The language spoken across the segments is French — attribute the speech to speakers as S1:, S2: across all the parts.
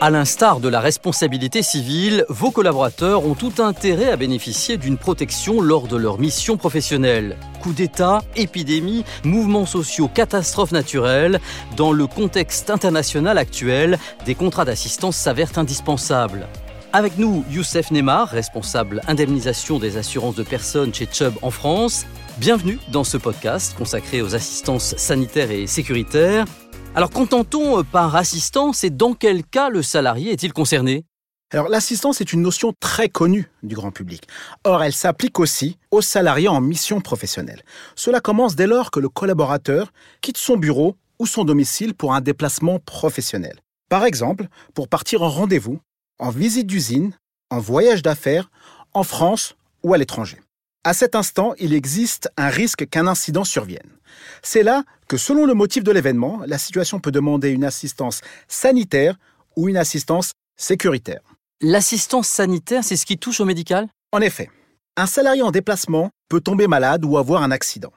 S1: À l'instar de la responsabilité civile, vos collaborateurs ont tout intérêt à bénéficier d'une protection lors de leur mission professionnelle. Coup d'État, épidémie, mouvements sociaux, catastrophes naturelles, dans le contexte international actuel, des contrats d'assistance s'avèrent indispensables. Avec nous, Youssef Neymar, responsable indemnisation des assurances de personnes chez Chubb en France. Bienvenue dans ce podcast consacré aux assistances sanitaires et sécuritaires. Alors qu'entend-on par assistance et dans quel cas le salarié est-il concerné?
S2: Alors l'assistance est une notion très connue du grand public. Or, elle s'applique aussi aux salariés en mission professionnelle. Cela commence dès lors que le collaborateur quitte son bureau ou son domicile pour un déplacement professionnel. Par exemple, pour partir en rendez-vous, en visite d'usine, en voyage d'affaires, en France ou à l'étranger. À cet instant, il existe un risque qu'un incident survienne. C'est là que, selon le motif de l'événement, la situation peut demander une assistance sanitaire ou une assistance sécuritaire.
S1: L'assistance sanitaire, c'est ce qui touche au médical?
S2: En effet, un salarié en déplacement peut tomber malade ou avoir un accident.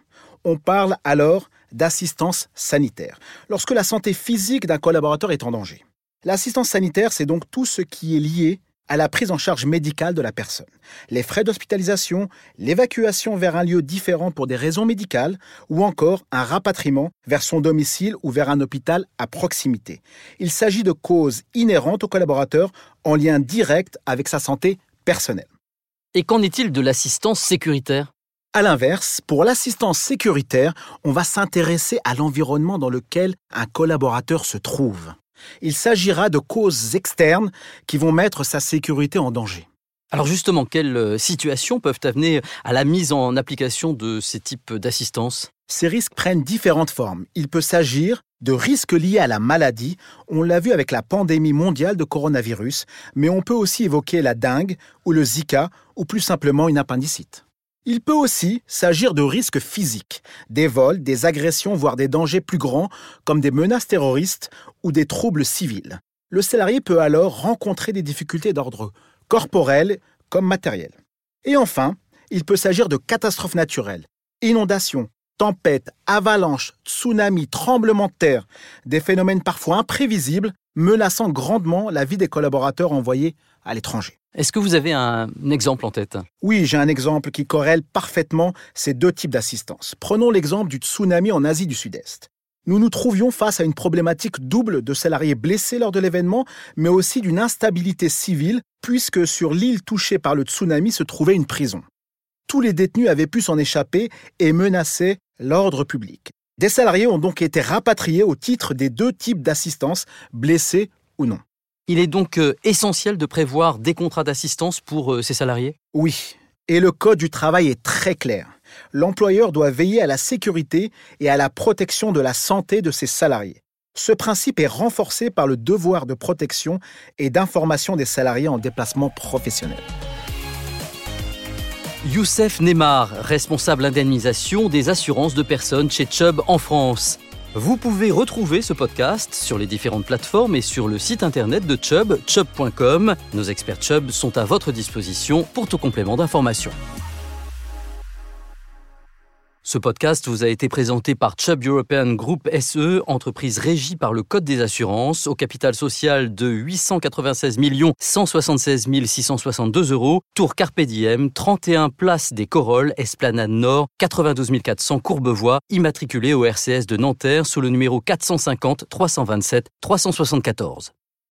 S2: On parle alors d'assistance sanitaire, lorsque la santé physique d'un collaborateur est en danger. L'assistance sanitaire, c'est donc tout ce qui est lié à la prise en charge médicale de la personne. Les frais d'hospitalisation, l'évacuation vers un lieu différent pour des raisons médicales ou encore un rapatriement vers son domicile ou vers un hôpital à proximité. Il s'agit de causes inhérentes au collaborateur en lien direct avec sa santé personnelle.
S1: Et qu'en est-il de l'assistance sécuritaire?
S2: À l'inverse, pour l'assistance sécuritaire, on va s'intéresser à l'environnement dans lequel un collaborateur se trouve. Il s'agira de causes externes qui vont mettre sa sécurité en danger.
S1: Alors justement, quelles euh, situations peuvent amener à la mise en application de ces types d'assistance?
S2: Ces risques prennent différentes formes. Il peut s'agir de risques liés à la maladie, on l'a vu avec la pandémie mondiale de coronavirus, mais on peut aussi évoquer la dengue ou le Zika ou plus simplement une appendicite. Il peut aussi s'agir de risques physiques, des vols, des agressions, voire des dangers plus grands, comme des menaces terroristes ou des troubles civils. Le salarié peut alors rencontrer des difficultés d'ordre corporel comme matériel. Et enfin, il peut s'agir de catastrophes naturelles, inondations, tempêtes, avalanches, tsunamis, tremblements de terre, des phénomènes parfois imprévisibles menaçant grandement la vie des collaborateurs envoyés à l'étranger.
S1: Est-ce que vous avez un exemple en tête?
S2: Oui, j'ai un exemple qui corrèle parfaitement ces deux types d'assistance. Prenons l'exemple du tsunami en Asie du Sud-Est. Nous nous trouvions face à une problématique double de salariés blessés lors de l'événement, mais aussi d'une instabilité civile, puisque sur l'île touchée par le tsunami se trouvait une prison. Tous les détenus avaient pu s'en échapper et menaçaient l'ordre public. Des salariés ont donc été rapatriés au titre des deux types d'assistance, blessés ou non.
S1: Il est donc euh, essentiel de prévoir des contrats d'assistance pour euh, ces salariés?
S2: Oui, et le Code du travail est très clair. L'employeur doit veiller à la sécurité et à la protection de la santé de ses salariés. Ce principe est renforcé par le devoir de protection et d'information des salariés en déplacement professionnel.
S1: Youssef Neymar, responsable indemnisation des assurances de personnes chez Chubb en France. Vous pouvez retrouver ce podcast sur les différentes plateformes et sur le site internet de Chubb, chubb.com. Nos experts Chubb sont à votre disposition pour tout complément d'information. Ce podcast vous a été présenté par Chubb European Group SE, entreprise régie par le Code des assurances, au capital social de 896 176 662 euros, Tour Carpe Diem, 31 Place des Corolles, Esplanade Nord, 92 400 Courbevoie, immatriculé au RCS de Nanterre sous le numéro 450 327 374.